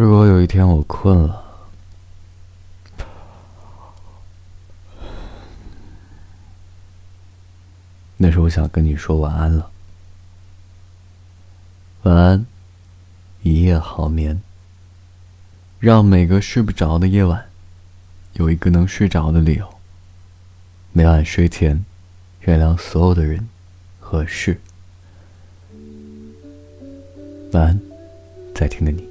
如果有一天我困了，那时我想跟你说晚安了。晚安，一夜好眠。让每个睡不着的夜晚，有一个能睡着的理由。每晚睡前，原谅所有的人和事。晚安，在听的你。